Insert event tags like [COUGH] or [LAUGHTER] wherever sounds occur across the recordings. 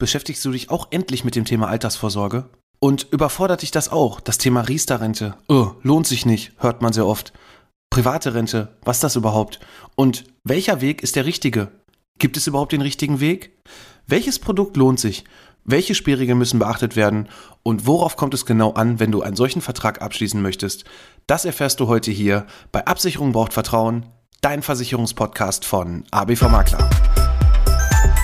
Beschäftigst du dich auch endlich mit dem Thema Altersvorsorge? Und überfordert dich das auch, das Thema Riester-Rente? Oh, lohnt sich nicht, hört man sehr oft. Private Rente, was das überhaupt? Und welcher Weg ist der richtige? Gibt es überhaupt den richtigen Weg? Welches Produkt lohnt sich? Welche Spielregeln müssen beachtet werden? Und worauf kommt es genau an, wenn du einen solchen Vertrag abschließen möchtest? Das erfährst du heute hier bei Absicherung braucht Vertrauen, dein Versicherungspodcast von ABV Makler.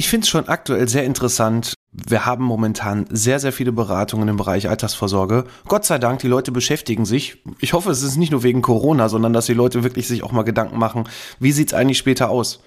Ich finde es schon aktuell sehr interessant. Wir haben momentan sehr, sehr viele Beratungen im Bereich Altersvorsorge. Gott sei Dank, die Leute beschäftigen sich. Ich hoffe, es ist nicht nur wegen Corona, sondern dass die Leute wirklich sich auch mal Gedanken machen, wie sieht's eigentlich später aus?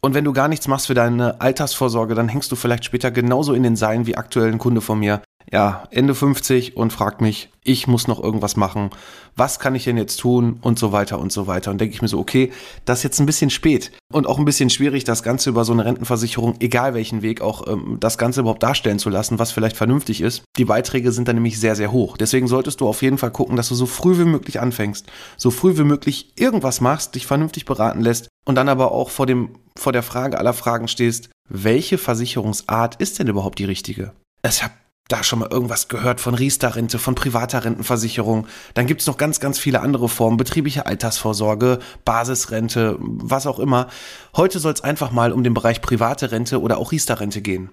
Und wenn du gar nichts machst für deine Altersvorsorge, dann hängst du vielleicht später genauso in den Seilen wie aktuell ein Kunde von mir, ja, Ende 50 und fragt mich, ich muss noch irgendwas machen, was kann ich denn jetzt tun und so weiter und so weiter. Und denke ich mir so, okay, das ist jetzt ein bisschen spät und auch ein bisschen schwierig, das Ganze über so eine Rentenversicherung, egal welchen Weg, auch ähm, das Ganze überhaupt darstellen zu lassen, was vielleicht vernünftig ist. Die Beiträge sind dann nämlich sehr, sehr hoch. Deswegen solltest du auf jeden Fall gucken, dass du so früh wie möglich anfängst, so früh wie möglich irgendwas machst, dich vernünftig beraten lässt und dann aber auch vor dem, vor der Frage aller Fragen stehst, welche Versicherungsart ist denn überhaupt die richtige? Ich habe da schon mal irgendwas gehört von Riester-Rente, von privater Rentenversicherung. Dann gibt's noch ganz, ganz viele andere Formen, betriebliche Altersvorsorge, Basisrente, was auch immer. Heute soll es einfach mal um den Bereich private Rente oder auch Riester-Rente gehen.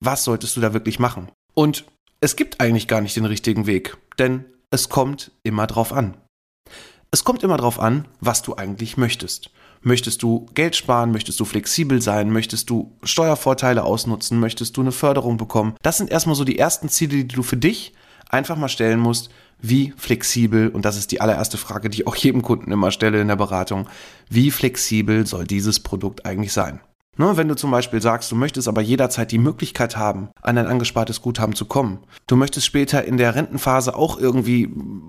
Was solltest du da wirklich machen? Und es gibt eigentlich gar nicht den richtigen Weg, denn es kommt immer drauf an. Es kommt immer drauf an, was du eigentlich möchtest. Möchtest du Geld sparen? Möchtest du flexibel sein? Möchtest du Steuervorteile ausnutzen? Möchtest du eine Förderung bekommen? Das sind erstmal so die ersten Ziele, die du für dich einfach mal stellen musst. Wie flexibel, und das ist die allererste Frage, die ich auch jedem Kunden immer stelle in der Beratung, wie flexibel soll dieses Produkt eigentlich sein? Ne, wenn du zum Beispiel sagst, du möchtest aber jederzeit die Möglichkeit haben, an ein angespartes Guthaben zu kommen. Du möchtest später in der Rentenphase auch irgendwie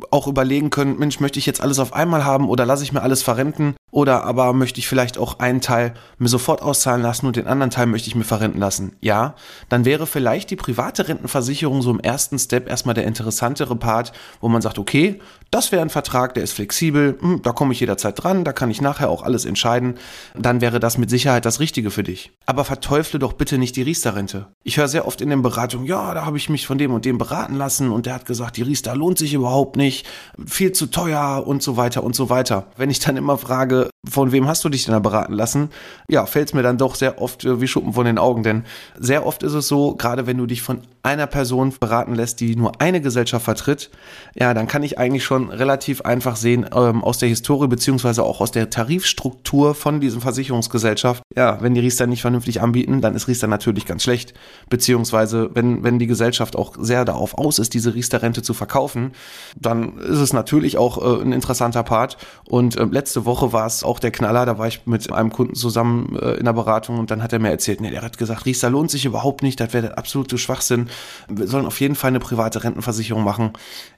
auch überlegen können, Mensch, möchte ich jetzt alles auf einmal haben oder lasse ich mir alles verrenten? Oder aber möchte ich vielleicht auch einen Teil mir sofort auszahlen lassen und den anderen Teil möchte ich mir verrenten lassen? Ja, dann wäre vielleicht die private Rentenversicherung so im ersten Step erstmal der interessantere Part, wo man sagt, okay, das wäre ein Vertrag, der ist flexibel, hm, da komme ich jederzeit dran, da kann ich nachher auch alles entscheiden. Dann wäre das mit Sicherheit das Richtige für dich. Aber verteufle doch bitte nicht die Riester-Rente. Ich höre sehr oft in den Beratungen, ja, da habe ich mich von dem und dem beraten lassen und der hat gesagt, die Riester lohnt sich überhaupt nicht, viel zu teuer und so weiter und so weiter. Wenn ich dann immer frage, Frage, von wem hast du dich denn da beraten lassen? Ja, fällt es mir dann doch sehr oft äh, wie Schuppen von den Augen, denn sehr oft ist es so, gerade wenn du dich von einer Person beraten lässt, die nur eine Gesellschaft vertritt, ja, dann kann ich eigentlich schon relativ einfach sehen ähm, aus der Historie beziehungsweise auch aus der Tarifstruktur von diesem Versicherungsgesellschaft, ja, wenn die Riester nicht vernünftig anbieten, dann ist Riester natürlich ganz schlecht, beziehungsweise wenn, wenn die Gesellschaft auch sehr darauf aus ist, diese Riester-Rente zu verkaufen, dann ist es natürlich auch äh, ein interessanter Part und äh, letzte Woche war es auch der Knaller, da war ich mit einem Kunden zusammen äh, in der Beratung und dann hat er mir erzählt, nee, der hat gesagt, Riester lohnt sich überhaupt nicht, das wäre der absolute Schwachsinn, wir sollen auf jeden Fall eine private Rentenversicherung machen.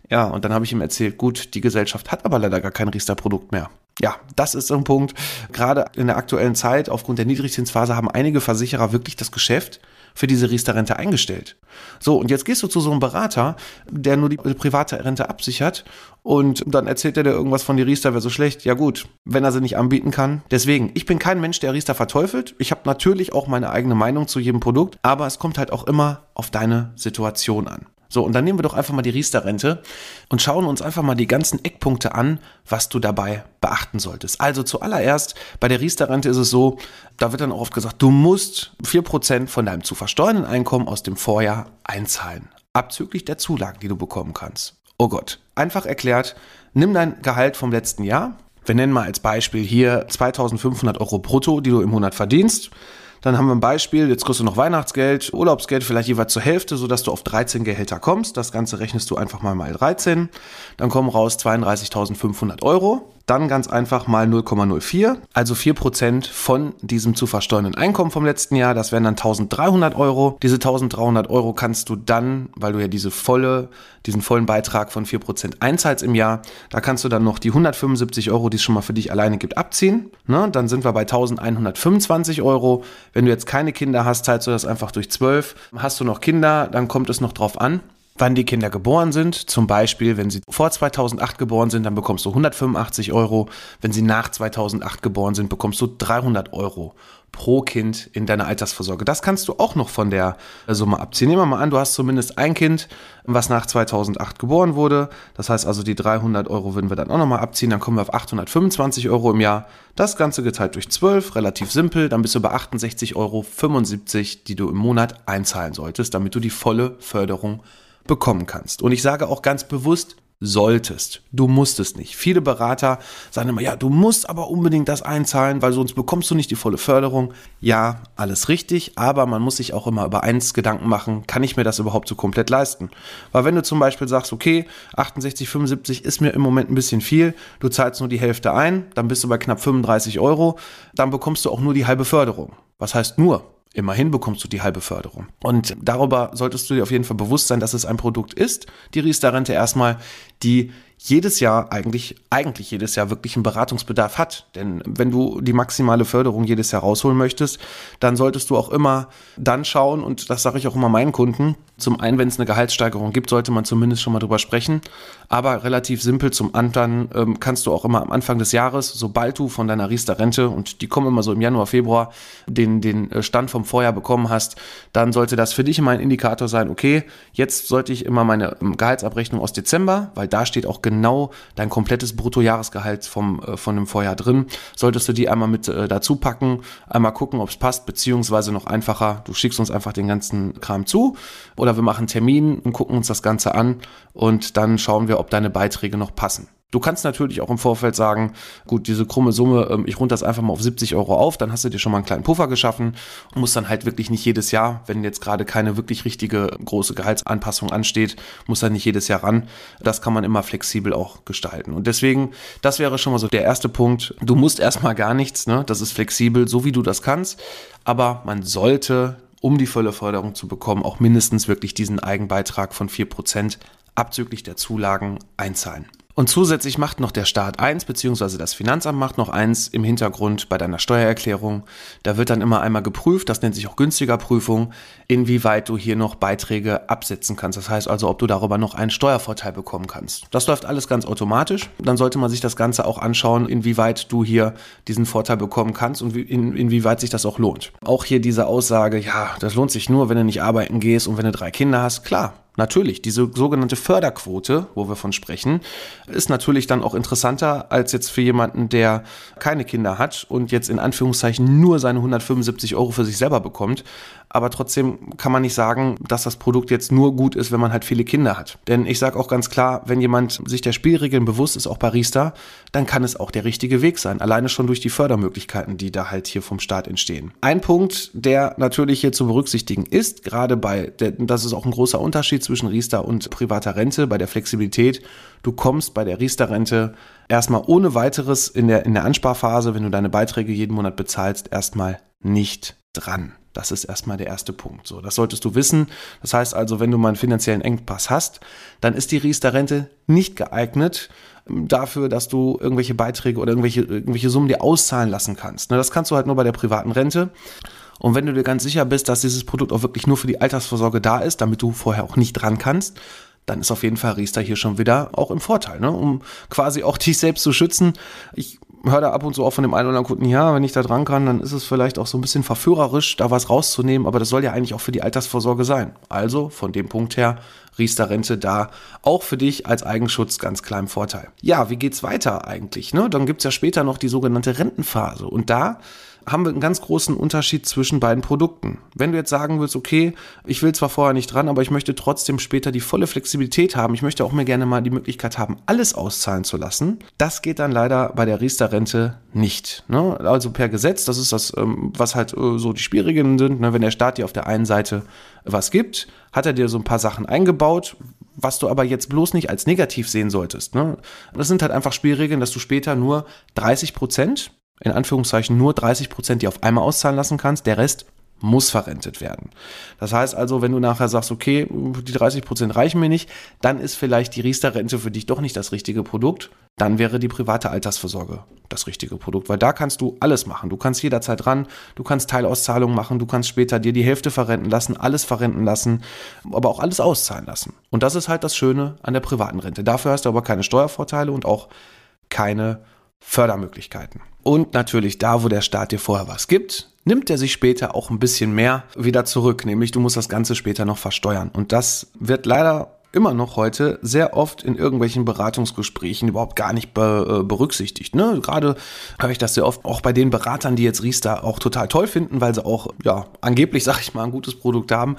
Ja, und dann habe ich ihm erzählt, gut, die Gesellschaft hat aber leider gar kein Riester-Produkt mehr. Ja, das ist ein Punkt. Gerade in der aktuellen Zeit, aufgrund der Niedrigzinsphase, haben einige Versicherer wirklich das Geschäft für diese Riester-Rente eingestellt. So, und jetzt gehst du zu so einem Berater, der nur die private Rente absichert und dann erzählt er dir irgendwas von die Riester wäre so schlecht. Ja gut, wenn er sie nicht anbieten kann. Deswegen, ich bin kein Mensch, der Riester verteufelt. Ich habe natürlich auch meine eigene Meinung zu jedem Produkt, aber es kommt halt auch immer auf deine Situation an. So, und dann nehmen wir doch einfach mal die Riester-Rente und schauen uns einfach mal die ganzen Eckpunkte an, was du dabei beachten solltest. Also zuallererst, bei der Riester-Rente ist es so, da wird dann auch oft gesagt, du musst 4% von deinem zu versteuernden Einkommen aus dem Vorjahr einzahlen. Abzüglich der Zulagen, die du bekommen kannst. Oh Gott. Einfach erklärt, nimm dein Gehalt vom letzten Jahr. Wir nennen mal als Beispiel hier 2500 Euro brutto, die du im Monat verdienst. Dann haben wir ein Beispiel, jetzt kriegst du noch Weihnachtsgeld, Urlaubsgeld vielleicht jeweils zur Hälfte, sodass du auf 13 Gehälter kommst. Das Ganze rechnest du einfach mal mal 13. Dann kommen raus 32.500 Euro. Dann ganz einfach mal 0,04, also 4% von diesem zu versteuernden Einkommen vom letzten Jahr. Das wären dann 1300 Euro. Diese 1300 Euro kannst du dann, weil du ja diese volle, diesen vollen Beitrag von 4% einzahlst im Jahr, da kannst du dann noch die 175 Euro, die es schon mal für dich alleine gibt, abziehen. Ne? Dann sind wir bei 1125 Euro. Wenn du jetzt keine Kinder hast, zahlst du das einfach durch 12. Hast du noch Kinder, dann kommt es noch drauf an wann die Kinder geboren sind. Zum Beispiel, wenn sie vor 2008 geboren sind, dann bekommst du 185 Euro. Wenn sie nach 2008 geboren sind, bekommst du 300 Euro pro Kind in deiner Altersvorsorge. Das kannst du auch noch von der Summe abziehen. Nehmen wir mal an, du hast zumindest ein Kind, was nach 2008 geboren wurde. Das heißt also, die 300 Euro würden wir dann auch nochmal abziehen. Dann kommen wir auf 825 Euro im Jahr. Das Ganze geteilt durch 12, relativ simpel. Dann bist du bei 68,75 Euro, die du im Monat einzahlen solltest, damit du die volle Förderung bekommen kannst. Und ich sage auch ganz bewusst, solltest. Du musst es nicht. Viele Berater sagen immer, ja, du musst aber unbedingt das einzahlen, weil sonst bekommst du nicht die volle Förderung. Ja, alles richtig, aber man muss sich auch immer über eins Gedanken machen, kann ich mir das überhaupt so komplett leisten? Weil wenn du zum Beispiel sagst, okay, 68, 75 ist mir im Moment ein bisschen viel, du zahlst nur die Hälfte ein, dann bist du bei knapp 35 Euro, dann bekommst du auch nur die halbe Förderung. Was heißt nur? Immerhin bekommst du die halbe Förderung. Und darüber solltest du dir auf jeden Fall bewusst sein, dass es ein Produkt ist, die Riester-Rente erstmal, die jedes Jahr eigentlich, eigentlich jedes Jahr wirklich einen Beratungsbedarf hat. Denn wenn du die maximale Förderung jedes Jahr rausholen möchtest, dann solltest du auch immer dann schauen, und das sage ich auch immer meinen Kunden, zum einen, wenn es eine Gehaltssteigerung gibt, sollte man zumindest schon mal drüber sprechen. Aber relativ simpel zum anderen ähm, kannst du auch immer am Anfang des Jahres, sobald du von deiner Riester-Rente, und die kommen immer so im Januar, Februar, den, den äh, Stand vom Vorjahr bekommen hast, dann sollte das für dich immer ein Indikator sein, okay, jetzt sollte ich immer meine ähm, Gehaltsabrechnung aus Dezember, weil da steht auch genau dein komplettes Bruttojahresgehalt vom, äh, von dem Vorjahr drin, solltest du die einmal mit äh, dazu packen, einmal gucken, ob es passt, beziehungsweise noch einfacher, du schickst uns einfach den ganzen Kram zu oder oder wir machen einen Termin und gucken uns das Ganze an und dann schauen wir, ob deine Beiträge noch passen. Du kannst natürlich auch im Vorfeld sagen, gut, diese krumme Summe, ähm, ich runde das einfach mal auf 70 Euro auf, dann hast du dir schon mal einen kleinen Puffer geschaffen und musst dann halt wirklich nicht jedes Jahr, wenn jetzt gerade keine wirklich richtige große Gehaltsanpassung ansteht, muss dann nicht jedes Jahr ran. Das kann man immer flexibel auch gestalten. Und deswegen, das wäre schon mal so der erste Punkt. Du musst erstmal gar nichts, ne? Das ist flexibel, so wie du das kannst. Aber man sollte um die volle Förderung zu bekommen, auch mindestens wirklich diesen Eigenbeitrag von 4% abzüglich der Zulagen einzahlen. Und zusätzlich macht noch der Staat eins, beziehungsweise das Finanzamt macht noch eins im Hintergrund bei deiner Steuererklärung. Da wird dann immer einmal geprüft, das nennt sich auch günstiger Prüfung, inwieweit du hier noch Beiträge absetzen kannst. Das heißt also, ob du darüber noch einen Steuervorteil bekommen kannst. Das läuft alles ganz automatisch. Dann sollte man sich das Ganze auch anschauen, inwieweit du hier diesen Vorteil bekommen kannst und in, inwieweit sich das auch lohnt. Auch hier diese Aussage, ja, das lohnt sich nur, wenn du nicht arbeiten gehst und wenn du drei Kinder hast. Klar, Natürlich, diese sogenannte Förderquote, wo wir von sprechen, ist natürlich dann auch interessanter als jetzt für jemanden, der keine Kinder hat und jetzt in Anführungszeichen nur seine 175 Euro für sich selber bekommt aber trotzdem kann man nicht sagen, dass das Produkt jetzt nur gut ist, wenn man halt viele Kinder hat. Denn ich sage auch ganz klar, wenn jemand sich der Spielregeln bewusst ist, auch Barista, dann kann es auch der richtige Weg sein. Alleine schon durch die Fördermöglichkeiten, die da halt hier vom Staat entstehen. Ein Punkt, der natürlich hier zu berücksichtigen ist, gerade bei, das ist auch ein großer Unterschied zwischen Riester und privater Rente, bei der Flexibilität. Du kommst bei der Riester-Rente erstmal ohne weiteres in der, in der Ansparphase, wenn du deine Beiträge jeden Monat bezahlst, erstmal nicht dran. Das ist erstmal der erste Punkt. So, das solltest du wissen. Das heißt also, wenn du mal einen finanziellen Engpass hast, dann ist die Riester-Rente nicht geeignet ähm, dafür, dass du irgendwelche Beiträge oder irgendwelche, irgendwelche Summen dir auszahlen lassen kannst. Ne, das kannst du halt nur bei der privaten Rente. Und wenn du dir ganz sicher bist, dass dieses Produkt auch wirklich nur für die Altersvorsorge da ist, damit du vorher auch nicht dran kannst, dann ist auf jeden Fall Riester hier schon wieder auch im Vorteil, ne? um quasi auch dich selbst zu schützen. Ich höre da ab und zu auch von dem einen oder anderen Kunden, ja, wenn ich da dran kann, dann ist es vielleicht auch so ein bisschen verführerisch, da was rauszunehmen, aber das soll ja eigentlich auch für die Altersvorsorge sein. Also von dem Punkt her, Riester-Rente da auch für dich als Eigenschutz ganz klar im Vorteil. Ja, wie geht's weiter eigentlich? Ne? Dann gibt's ja später noch die sogenannte Rentenphase und da haben wir einen ganz großen Unterschied zwischen beiden Produkten. Wenn du jetzt sagen willst, okay, ich will zwar vorher nicht dran, aber ich möchte trotzdem später die volle Flexibilität haben, ich möchte auch mir gerne mal die Möglichkeit haben, alles auszahlen zu lassen, das geht dann leider bei der Riester-Rente nicht. Ne? Also per Gesetz, das ist das, ähm, was halt äh, so die Spielregeln sind. Ne? Wenn der Staat dir auf der einen Seite was gibt, hat er dir so ein paar Sachen eingebaut, was du aber jetzt bloß nicht als negativ sehen solltest. Ne? Das sind halt einfach Spielregeln, dass du später nur 30 Prozent, in Anführungszeichen nur 30 Prozent, die auf einmal auszahlen lassen kannst. Der Rest muss verrentet werden. Das heißt also, wenn du nachher sagst, okay, die 30 Prozent reichen mir nicht, dann ist vielleicht die Riester-Rente für dich doch nicht das richtige Produkt. Dann wäre die private Altersvorsorge das richtige Produkt, weil da kannst du alles machen. Du kannst jederzeit ran, du kannst Teilauszahlungen machen, du kannst später dir die Hälfte verrenten lassen, alles verrenten lassen, aber auch alles auszahlen lassen. Und das ist halt das Schöne an der privaten Rente. Dafür hast du aber keine Steuervorteile und auch keine Fördermöglichkeiten. Und natürlich da, wo der Staat dir vorher was gibt, nimmt er sich später auch ein bisschen mehr wieder zurück, nämlich du musst das Ganze später noch versteuern. Und das wird leider immer noch heute sehr oft in irgendwelchen Beratungsgesprächen überhaupt gar nicht be, äh, berücksichtigt. Ne? Gerade höre ich das sehr oft auch bei den Beratern, die jetzt Riester auch total toll finden, weil sie auch, ja, angeblich, [LAUGHS] sag ich mal, ein gutes Produkt haben.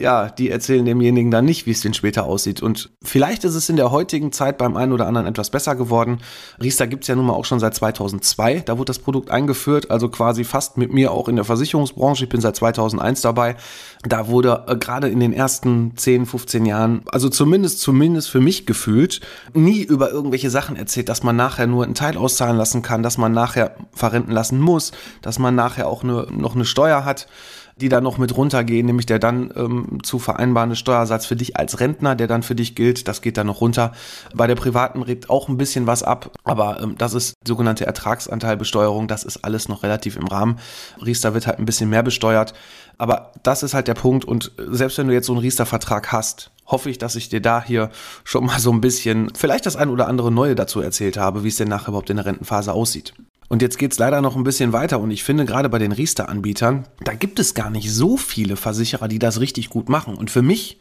Ja, die erzählen demjenigen dann nicht, wie es denn später aussieht. Und vielleicht ist es in der heutigen Zeit beim einen oder anderen etwas besser geworden. Riester gibt's ja nun mal auch schon seit 2002. Da wurde das Produkt eingeführt, also quasi fast mit mir auch in der Versicherungsbranche. Ich bin seit 2001 dabei. Da wurde äh, gerade in den ersten 10, 15 Jahren, also zumindest, zumindest für mich gefühlt, nie über irgendwelche Sachen erzählt, dass man nachher nur einen Teil auszahlen lassen kann, dass man nachher verrenten lassen muss, dass man nachher auch nur, noch eine Steuer hat die da noch mit runtergehen, nämlich der dann ähm, zu vereinbarende Steuersatz für dich als Rentner, der dann für dich gilt, das geht dann noch runter. Bei der privaten regt auch ein bisschen was ab, aber ähm, das ist sogenannte Ertragsanteilbesteuerung, das ist alles noch relativ im Rahmen. Riester wird halt ein bisschen mehr besteuert, aber das ist halt der Punkt und selbst wenn du jetzt so einen Riester-Vertrag hast, hoffe ich, dass ich dir da hier schon mal so ein bisschen, vielleicht das ein oder andere Neue dazu erzählt habe, wie es denn nachher überhaupt in der Rentenphase aussieht. Und jetzt geht's leider noch ein bisschen weiter und ich finde gerade bei den Riester-Anbietern, da gibt es gar nicht so viele Versicherer, die das richtig gut machen. Und für mich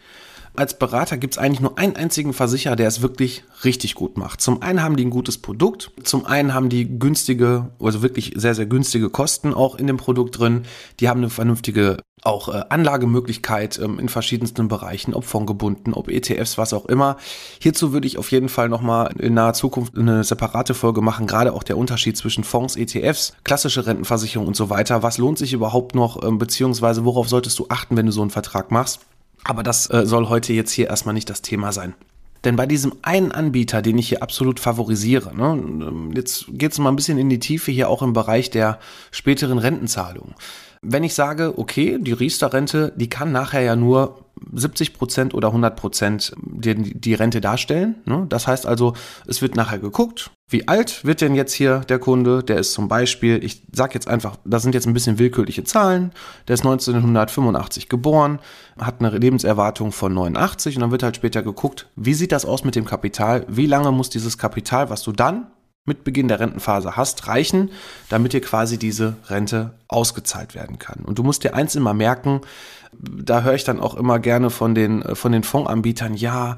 als Berater gibt es eigentlich nur einen einzigen Versicherer, der es wirklich richtig gut macht. Zum einen haben die ein gutes Produkt, zum einen haben die günstige, also wirklich sehr, sehr günstige Kosten auch in dem Produkt drin. Die haben eine vernünftige auch äh, Anlagemöglichkeit ähm, in verschiedensten Bereichen, ob fondgebunden, ob ETFs, was auch immer. Hierzu würde ich auf jeden Fall nochmal in naher Zukunft eine separate Folge machen, gerade auch der Unterschied zwischen Fonds, ETFs, klassische Rentenversicherung und so weiter. Was lohnt sich überhaupt noch, ähm, beziehungsweise worauf solltest du achten, wenn du so einen Vertrag machst? Aber das äh, soll heute jetzt hier erstmal nicht das Thema sein. Denn bei diesem einen Anbieter, den ich hier absolut favorisiere, ne, ähm, jetzt geht es mal ein bisschen in die Tiefe hier auch im Bereich der späteren Rentenzahlung. Wenn ich sage, okay, die Riester-Rente, die kann nachher ja nur 70 Prozent oder 100 Prozent die, die Rente darstellen. Ne? Das heißt also, es wird nachher geguckt, wie alt wird denn jetzt hier der Kunde? Der ist zum Beispiel, ich sag jetzt einfach, das sind jetzt ein bisschen willkürliche Zahlen. Der ist 1985 geboren, hat eine Lebenserwartung von 89 und dann wird halt später geguckt, wie sieht das aus mit dem Kapital? Wie lange muss dieses Kapital, was du dann mit Beginn der Rentenphase hast, reichen, damit dir quasi diese Rente ausgezahlt werden kann. Und du musst dir eins immer merken, da höre ich dann auch immer gerne von den, äh, von den Fondsanbietern, ja,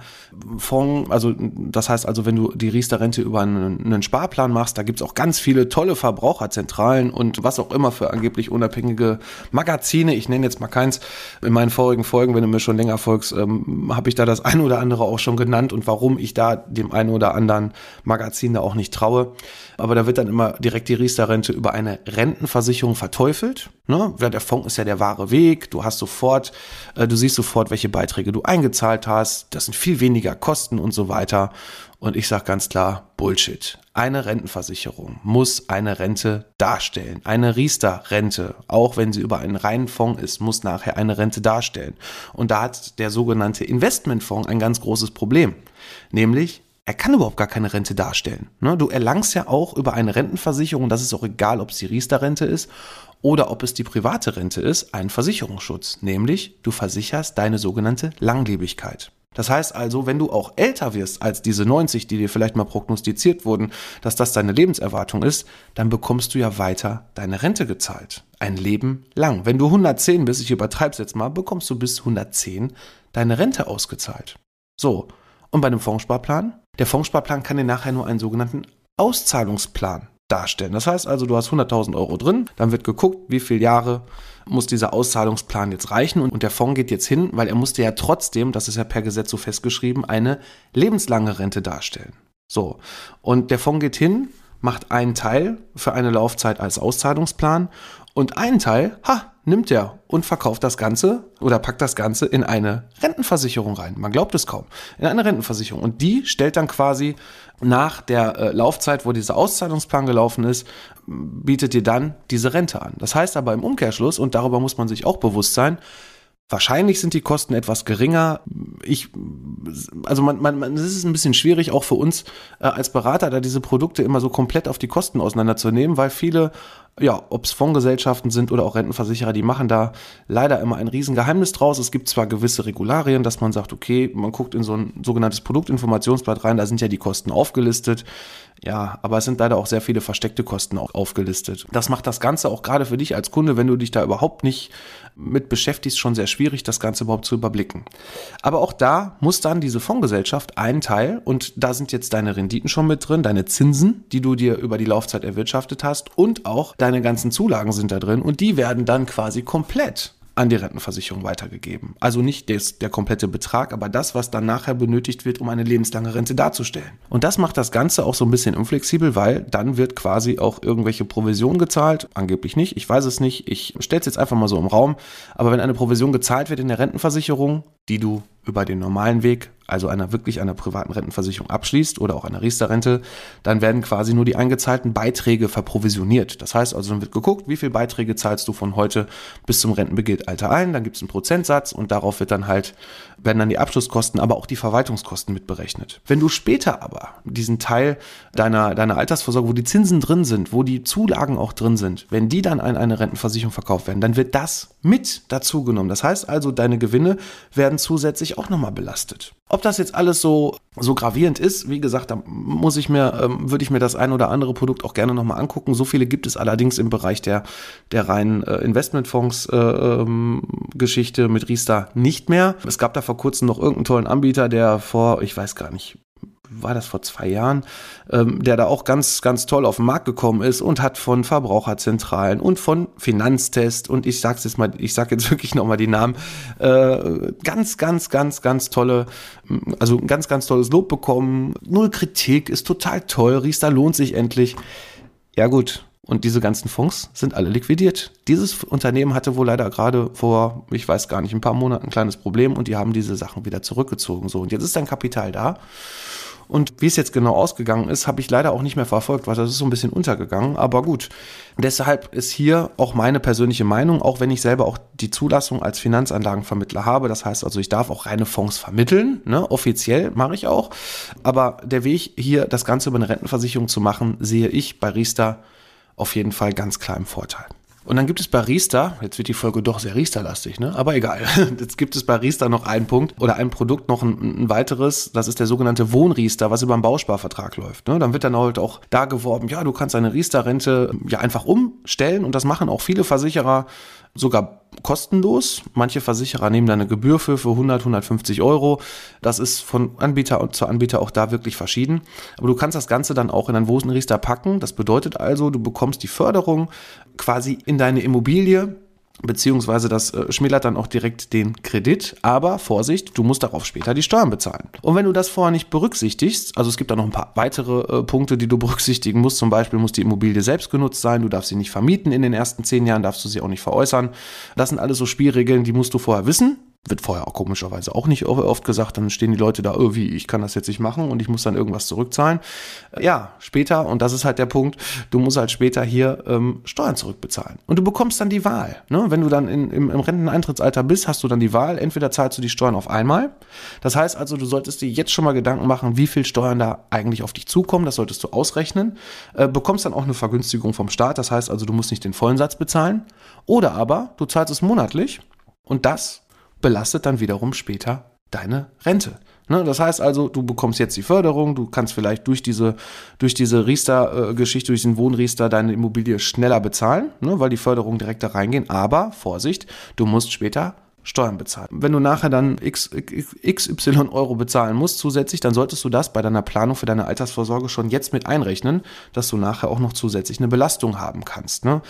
Fonds, also das heißt also, wenn du die Riester-Rente über einen, einen, Sparplan machst, da gibt's auch ganz viele tolle Verbraucherzentralen und was auch immer für angeblich unabhängige Magazine. Ich nenne jetzt mal keins. In meinen vorigen Folgen, wenn du mir schon länger folgst, ähm, habe ich da das eine oder andere auch schon genannt und warum ich da dem einen oder anderen Magazin da auch nicht traue. Aber da wird dann immer direkt die Riester-Rente über eine Rentenversicherung verteufelt. Ne? Der Fonds ist ja der wahre Weg. Du hast sofort, äh, du siehst sofort, welche Beiträge du eingezahlt hast. Das sind viel weniger Kosten und so weiter. Und ich sage ganz klar, Bullshit. Eine Rentenversicherung muss eine Rente darstellen. Eine Riester-Rente, auch wenn sie über einen reinen Fonds ist, muss nachher eine Rente darstellen. Und da hat der sogenannte Investmentfonds ein ganz großes Problem. Nämlich, er kann überhaupt gar keine Rente darstellen. Ne? Du erlangst ja auch über eine Rentenversicherung, das ist auch egal, ob es die Riester-Rente ist oder ob es die private Rente ist, einen Versicherungsschutz. Nämlich, du versicherst deine sogenannte Langlebigkeit. Das heißt also, wenn du auch älter wirst als diese 90, die dir vielleicht mal prognostiziert wurden, dass das deine Lebenserwartung ist, dann bekommst du ja weiter deine Rente gezahlt. Ein Leben lang. Wenn du 110 bist, ich übertreibe es jetzt mal, bekommst du bis 110 deine Rente ausgezahlt. So. Und bei einem Fondssparplan? Der Fondssparplan kann dir nachher nur einen sogenannten Auszahlungsplan darstellen. Das heißt also, du hast 100.000 Euro drin, dann wird geguckt, wie viele Jahre muss dieser Auszahlungsplan jetzt reichen und der Fonds geht jetzt hin, weil er musste ja trotzdem, das ist ja per Gesetz so festgeschrieben, eine lebenslange Rente darstellen. So. Und der Fonds geht hin, macht einen Teil für eine Laufzeit als Auszahlungsplan Und einen Teil, ha, nimmt er und verkauft das Ganze oder packt das Ganze in eine Rentenversicherung rein. Man glaubt es kaum. In eine Rentenversicherung. Und die stellt dann quasi nach der äh, Laufzeit, wo dieser Auszahlungsplan gelaufen ist, bietet dir dann diese Rente an. Das heißt aber im Umkehrschluss, und darüber muss man sich auch bewusst sein, Wahrscheinlich sind die Kosten etwas geringer. Ich, also man, man, man, es ist ein bisschen schwierig, auch für uns äh, als Berater, da diese Produkte immer so komplett auf die Kosten auseinanderzunehmen, weil viele ja, ob es Fondsgesellschaften sind oder auch Rentenversicherer, die machen da leider immer ein Riesengeheimnis draus. Es gibt zwar gewisse Regularien, dass man sagt, okay, man guckt in so ein sogenanntes Produktinformationsblatt rein, da sind ja die Kosten aufgelistet. Ja, aber es sind leider auch sehr viele versteckte Kosten auch aufgelistet. Das macht das Ganze auch gerade für dich als Kunde, wenn du dich da überhaupt nicht mit beschäftigst, schon sehr schwierig, das Ganze überhaupt zu überblicken. Aber auch da muss dann diese Fondsgesellschaft einen Teil, und da sind jetzt deine Renditen schon mit drin, deine Zinsen, die du dir über die Laufzeit erwirtschaftet hast und auch deine deine ganzen Zulagen sind da drin und die werden dann quasi komplett an die Rentenversicherung weitergegeben. Also nicht des, der komplette Betrag, aber das, was dann nachher benötigt wird, um eine lebenslange Rente darzustellen. Und das macht das Ganze auch so ein bisschen unflexibel, weil dann wird quasi auch irgendwelche Provision gezahlt. Angeblich nicht, ich weiß es nicht. Ich stelle es jetzt einfach mal so im Raum. Aber wenn eine Provision gezahlt wird in der Rentenversicherung, die du über den normalen Weg, also einer wirklich einer privaten Rentenversicherung abschließt oder auch einer Riester-Rente, dann werden quasi nur die eingezahlten Beiträge verprovisioniert. Das heißt also, dann wird geguckt, wie viel Beiträge zahlst du von heute bis zum Rentenbeginnalter ein, dann gibt es einen Prozentsatz und darauf wird dann halt, werden dann die Abschlusskosten, aber auch die Verwaltungskosten mitberechnet. Wenn du später aber diesen Teil deiner, deiner Altersvorsorge, wo die Zinsen drin sind, wo die Zulagen auch drin sind, wenn die dann an eine Rentenversicherung verkauft werden, dann wird das mit dazugenommen. Das heißt also, deine Gewinne werden zusätzlich auch nochmal belastet. Ob das jetzt alles so, so gravierend ist, wie gesagt, da muss ich mir, ähm, würde ich mir das ein oder andere Produkt auch gerne nochmal angucken. So viele gibt es allerdings im Bereich der, der reinen äh, Investmentfonds-Geschichte äh, ähm, mit Riester nicht mehr. Es gab da vor kurzem noch irgendeinen tollen Anbieter, der vor, ich weiß gar nicht, war das vor zwei Jahren, ähm, der da auch ganz, ganz toll auf den Markt gekommen ist und hat von Verbraucherzentralen und von Finanztest und ich sag's jetzt mal, ich sag jetzt [LAUGHS] wirklich nochmal die Namen, äh, ganz, ganz, ganz, ganz tolle, also ein ganz, ganz tolles Lob bekommen. Null Kritik, ist total toll, Riester lohnt sich endlich. Ja gut, und diese ganzen Fonds sind alle liquidiert. Dieses Unternehmen hatte wohl leider gerade vor, ich weiß gar nicht, ein paar Monaten ein kleines Problem und die haben diese Sachen wieder zurückgezogen. So, und jetzt ist dein Kapital da. Und wie es jetzt genau ausgegangen ist, habe ich leider auch nicht mehr verfolgt, weil das ist so ein bisschen untergegangen. Aber gut, deshalb ist hier auch meine persönliche Meinung, auch wenn ich selber auch die Zulassung als Finanzanlagenvermittler habe. Das heißt also, ich darf auch reine Fonds vermitteln, ne? offiziell mache ich auch. Aber der Weg hier, das Ganze über eine Rentenversicherung zu machen, sehe ich bei Riester auf jeden Fall ganz klar im Vorteil. Und dann gibt es bei Riester, jetzt wird die Folge doch sehr Riester-lastig, ne? aber egal. [LAUGHS] Jetzt gibt es bei Riester noch einen Punkt oder ein Produkt, noch ein, ein weiteres, das ist der sogenannte Wohnriester, was über einen Bausparvertrag läuft. Ne? Dann wird dann halt auch da geworben, ja, du kannst deine Riester-Rente ja einfach umstellen und das machen auch viele Versicherer sogar kostenlos. Manche Versicherer nehmen da eine Gebühr für, für 100, 150 Euro. Das ist von Anbieter zu Anbieter auch da wirklich verschieden. Aber du kannst das Ganze dann auch in ein Wosenriester packen. Das bedeutet also, du bekommst die Förderung quasi in deine Immobilie beziehungsweise das äh, schmälert dann auch direkt den Kredit. Aber Vorsicht, du musst darauf später die Steuern bezahlen. Und wenn du das vorher nicht berücksichtigst, also es gibt da noch ein paar weitere äh, Punkte, die du [LAUGHS] berücksichtigen musst. Zum Beispiel muss die Immobilie selbst genutzt sein, du darfst sie nicht vermieten in den ersten zehn Jahren, darfst du sie auch nicht veräußern. Das sind alles so Spielregeln, die musst du vorher wissen. Wird vorher auch komischerweise auch nicht oft gesagt, dann stehen die Leute da, oh, wie, ich kann das jetzt nicht machen und ich muss dann irgendwas zurückzahlen. Ja, später, und das ist halt der Punkt, du musst halt später hier ähm, Steuern zurückbezahlen. Und du bekommst dann die Wahl. Ne? Wenn du dann in, im, im Renteneintrittsalter bist, hast du dann die Wahl, entweder zahlst du die Steuern auf einmal. Das heißt also, du solltest dir jetzt schon mal Gedanken machen, wie viel Steuern da eigentlich auf dich zukommen. Das solltest du ausrechnen. Äh, bekommst dann auch eine Vergünstigung vom Staat. Das heißt also, du musst nicht den vollen Satz bezahlen. Oder aber du zahlst es monatlich und das belastet dann wiederum später deine Rente. Ne, das heißt also, du bekommst jetzt die Förderung, du kannst vielleicht durch diese, durch diese Riester-Geschichte, durch den Wohnriester deine Immobilie schneller bezahlen, ne, weil die Förderungen direkt da reingehen. Aber Vorsicht, du musst später Steuern bezahlen. Wenn du nachher dann x, XY Euro bezahlen musst zusätzlich, dann solltest du das bei deiner Planung für deine Altersvorsorge schon jetzt mit einrechnen, dass du nachher auch noch zusätzlich eine Belastung haben kannst. Ne?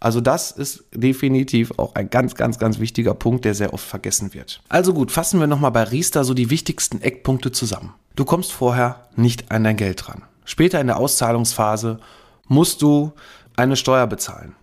Also das ist definitiv auch ein ganz, ganz, ganz wichtiger Punkt, der sehr oft vergessen wird. Also gut, fassen wir nochmal bei Riester so die wichtigsten Eckpunkte zusammen. Du kommst vorher nicht an dein Geld dran. Später in der Auszahlungsphase musst du eine Steuer bezahlen.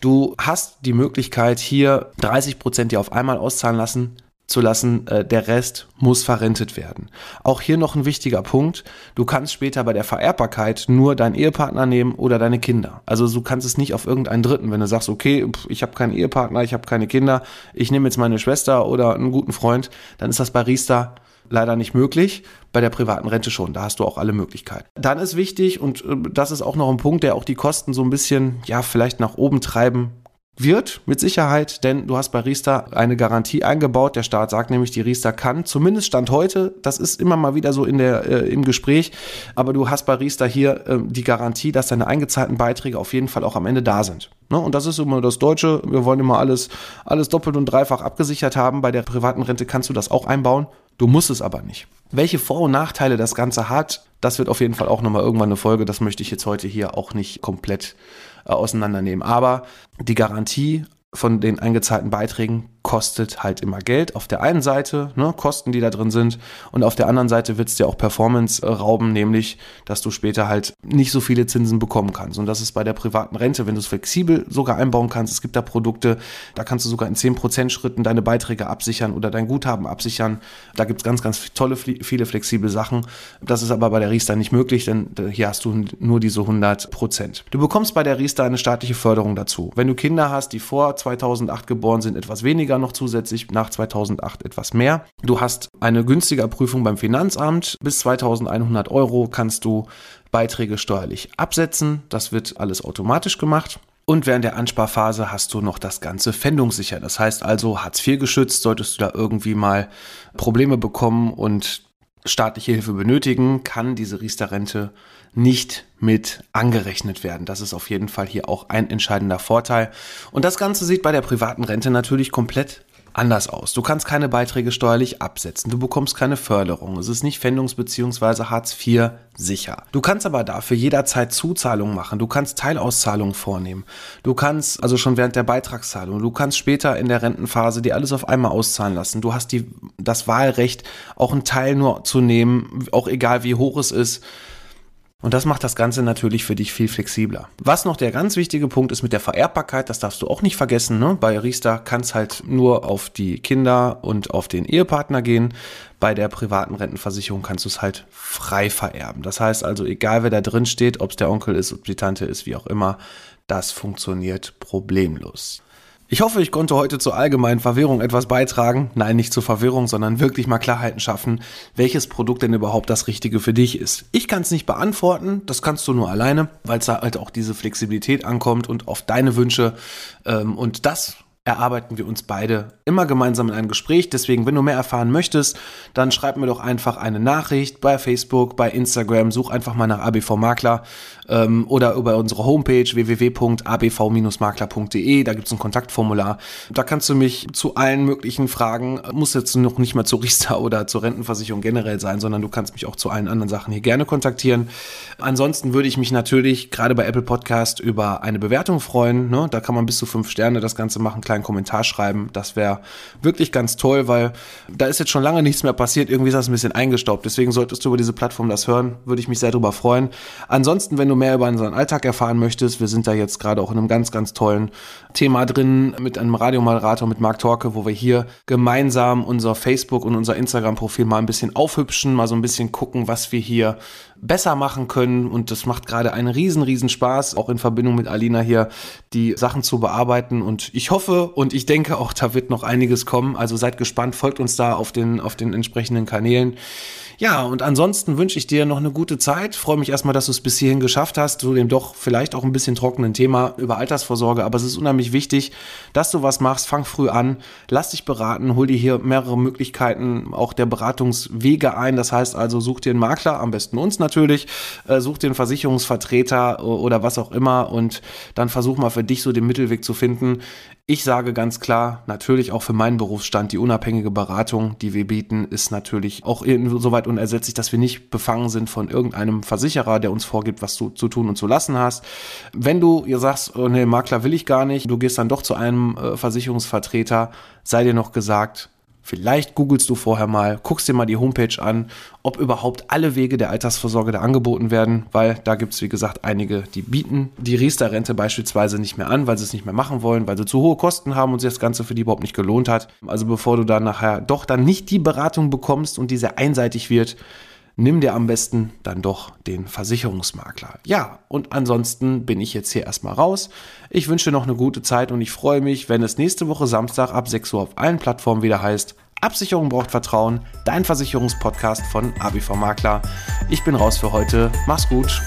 Du hast die Möglichkeit, hier 30 Prozent dir auf einmal auszahlen lassen zu lassen, äh, der Rest muss verrentet werden. Auch hier noch ein wichtiger Punkt, du kannst später bei der Vererbbarkeit nur deinen Ehepartner nehmen oder deine Kinder. Also du kannst es nicht auf irgendeinen Dritten, wenn du sagst, okay, ich habe keinen Ehepartner, ich habe keine Kinder, ich nehme jetzt meine Schwester oder einen guten Freund, dann ist das bei Riester leider nicht möglich, bei der privaten Rente schon. Da hast du auch alle Möglichkeiten. Dann ist wichtig, und äh, das ist auch noch ein Punkt, der auch die Kosten so ein bisschen, ja, vielleicht nach oben treiben wird mit Sicherheit, denn du hast bei Riester eine Garantie eingebaut. Der Staat sagt nämlich, die Riester kann, zumindest Stand heute, das ist immer mal wieder so in der, äh, im Gespräch, aber du hast bei Riester hier äh, die Garantie, dass deine eingezahlten Beiträge auf jeden Fall auch am Ende da sind. Ne? Und das ist immer das Deutsche. Wir wollen immer alles, alles doppelt und dreifach abgesichert haben. Bei der privaten Rente kannst du das auch einbauen. Du musst es aber nicht. Welche Vor- und Nachteile das Ganze hat, das wird auf jeden Fall auch nochmal irgendwann eine Folge. Das möchte ich jetzt heute hier auch nicht komplett äh, auseinandernehmen. Aber die Garantie von den eingezahlten Beiträgen kostet halt immer Geld. Auf der einen Seite, ne, Kosten, die da drin sind, und auf der anderen Seite wird es dir auch Performance äh, rauben, nämlich, dass du später halt nicht so viele Zinsen bekommen kannst. Und das ist bei der privaten Rente, wenn du es flexibel sogar einbauen kannst. Es gibt da Produkte, da kannst du sogar in 10% Schritten deine Beiträge absichern oder dein Guthaben absichern. Da gibt es ganz, ganz tolle, viele flexible Sachen. Das ist aber bei der Riester nicht möglich, denn äh, hier hast du nur diese 100%. Du bekommst bei der Riester eine staatliche Förderung dazu. Wenn du Kinder hast, die vor 2008 geboren sind, etwas weniger weniger noch zusätzlich, nach 2008 etwas mehr. Du hast eine günstige Prüfung beim Finanzamt. Bis 2100 Euro kannst du Beiträge steuerlich absetzen. Das wird alles automatisch gemacht. Und während der Ansparphase hast du noch das Ganze fändungssicher. Das heißt also, Hartz IV geschützt, solltest du da irgendwie mal Probleme bekommen und staatliche Hilfe benötigen, kann diese Riester-Rente nicht mit angerechnet werden. Das ist auf jeden Fall hier auch ein entscheidender Vorteil. Und das Ganze sieht bei der privaten Rente natürlich komplett anders aus. Du kannst keine Beiträge steuerlich absetzen, du bekommst keine Förderung, es ist nicht Pfändungs- bzw. Hartz IV sicher. Du kannst aber dafür jederzeit Zuzahlungen machen, du kannst Teilauszahlungen vornehmen, du kannst also schon während der Beitragszahlung, du kannst später in der Rentenphase dir alles auf einmal auszahlen lassen, du hast die, das Wahlrecht, auch einen Teil nur zu nehmen, auch egal wie hoch es ist, und das macht das Ganze natürlich für dich viel flexibler. Was noch der ganz wichtige Punkt ist mit der Vererbbarkeit, das darfst du auch nicht vergessen. Ne? Bei Riester kann es halt nur auf die Kinder und auf den Ehepartner gehen. Bei der privaten Rentenversicherung kannst du es halt frei vererben. Das heißt also, egal wer da drin steht, ob es der Onkel ist, ob die Tante ist, wie auch immer, das funktioniert problemlos. Ich hoffe, ich konnte heute zur allgemeinen Verwirrung etwas beitragen. Nein, nicht zur Verwirrung, sondern wirklich mal Klarheiten schaffen, welches Produkt denn überhaupt das Richtige für dich ist. Ich kann es nicht beantworten, das kannst du nur alleine, weil es da halt auch diese Flexibilität ankommt und auf deine Wünsche. Ähm, und das erarbeiten wir uns beide immer gemeinsam in einem Gespräch. Deswegen, wenn du mehr erfahren möchtest, dann schreib mir doch einfach eine Nachricht bei Facebook, bei Instagram, such einfach mal nach ABV Makler ähm, oder über unsere Homepage www.abv-makler.de. Da gibt es ein Kontaktformular. Da kannst du mich zu allen möglichen Fragen, muss jetzt noch nicht mal zu Riester [LAUGHS] oder zur Rentenversicherung generell sein, sondern du kannst mich auch zu allen anderen Sachen hier gerne kontaktieren. Ansonsten würde ich mich natürlich gerade bei Apple Podcast über eine Bewertung freuen. Ne? Da kann man bis zu fünf Sterne das Ganze machen kleinen Kommentar schreiben. Das wäre wirklich ganz toll, weil da ist jetzt schon lange nichts mehr passiert. Irgendwie ist das ein bisschen eingestaubt. Deswegen solltest du über diese Plattform das hören. Würde ich mich sehr darüber freuen. Ansonsten, wenn du mehr über unseren Alltag erfahren möchtest, wir sind da jetzt gerade auch in einem ganz, ganz tollen Thema drin mit einem Radiomoderator, mit Marc Torke, wo wir hier gemeinsam unser Facebook und unser Instagram-Profil mal ein bisschen aufhübschen, mal so ein bisschen gucken, was wir hier besser machen können. Und das macht gerade einen riesen, riesen Spaß, auch in Verbindung mit Alina hier die Sachen zu bearbeiten. Und ich hoffe und ich denke auch, da wird noch einiges kommen. Also seid gespannt, folgt uns da auf den, auf den entsprechenden Kanälen. Ja, und ansonsten wünsche ich dir noch eine gute Zeit. Freue mich erstmal, dass du es bis hierhin geschafft hast, zu dem doch vielleicht auch ein bisschen trockenen Thema über Altersvorsorge. Aber es ist unheimlich wichtig, dass du was machst. Fang früh an, lass dich beraten, hol dir hier mehrere Möglichkeiten auch der Beratungswege ein. Das heißt also, such dir einen Makler, am besten uns natürlich, äh, such dir einen Versicherungsvertreter oder was auch immer und dann versuch mal für dich so den Mittelweg zu finden. Ich sage ganz klar, natürlich auch für meinen Berufsstand, die unabhängige Beratung, die wir bieten, ist natürlich auch insoweit unersetzlich, dass wir nicht befangen sind von irgendeinem Versicherer, der uns vorgibt, was du zu tun und zu lassen hast. Wenn du ihr sagst, oh nee, Makler will ich gar nicht, du gehst dann doch zu einem äh, Versicherungsvertreter, sei dir noch gesagt, Vielleicht googelst du vorher mal, guckst dir mal die Homepage an, ob überhaupt alle Wege der Altersvorsorge da angeboten werden, weil da gibt es, wie gesagt, einige, die bieten die Riester-Rente beispielsweise nicht mehr an, weil sie es nicht mehr machen wollen, weil sie zu hohe Kosten haben und sich das Ganze für die überhaupt nicht gelohnt hat. Also bevor du dann nachher doch dann nicht die Beratung bekommst und diese einseitig wird, nimm dir am besten dann doch den Versicherungsmakler. Ja, und ansonsten bin ich jetzt hier erstmal raus. Ich wünsche dir noch eine gute Zeit und ich freue mich, wenn es nächste Woche Samstag ab 6 Uhr auf allen Plattformen wieder heißt, Absicherung braucht Vertrauen, dein Versicherungspodcast von ABV Makler. Ich bin raus für heute. Mach's gut.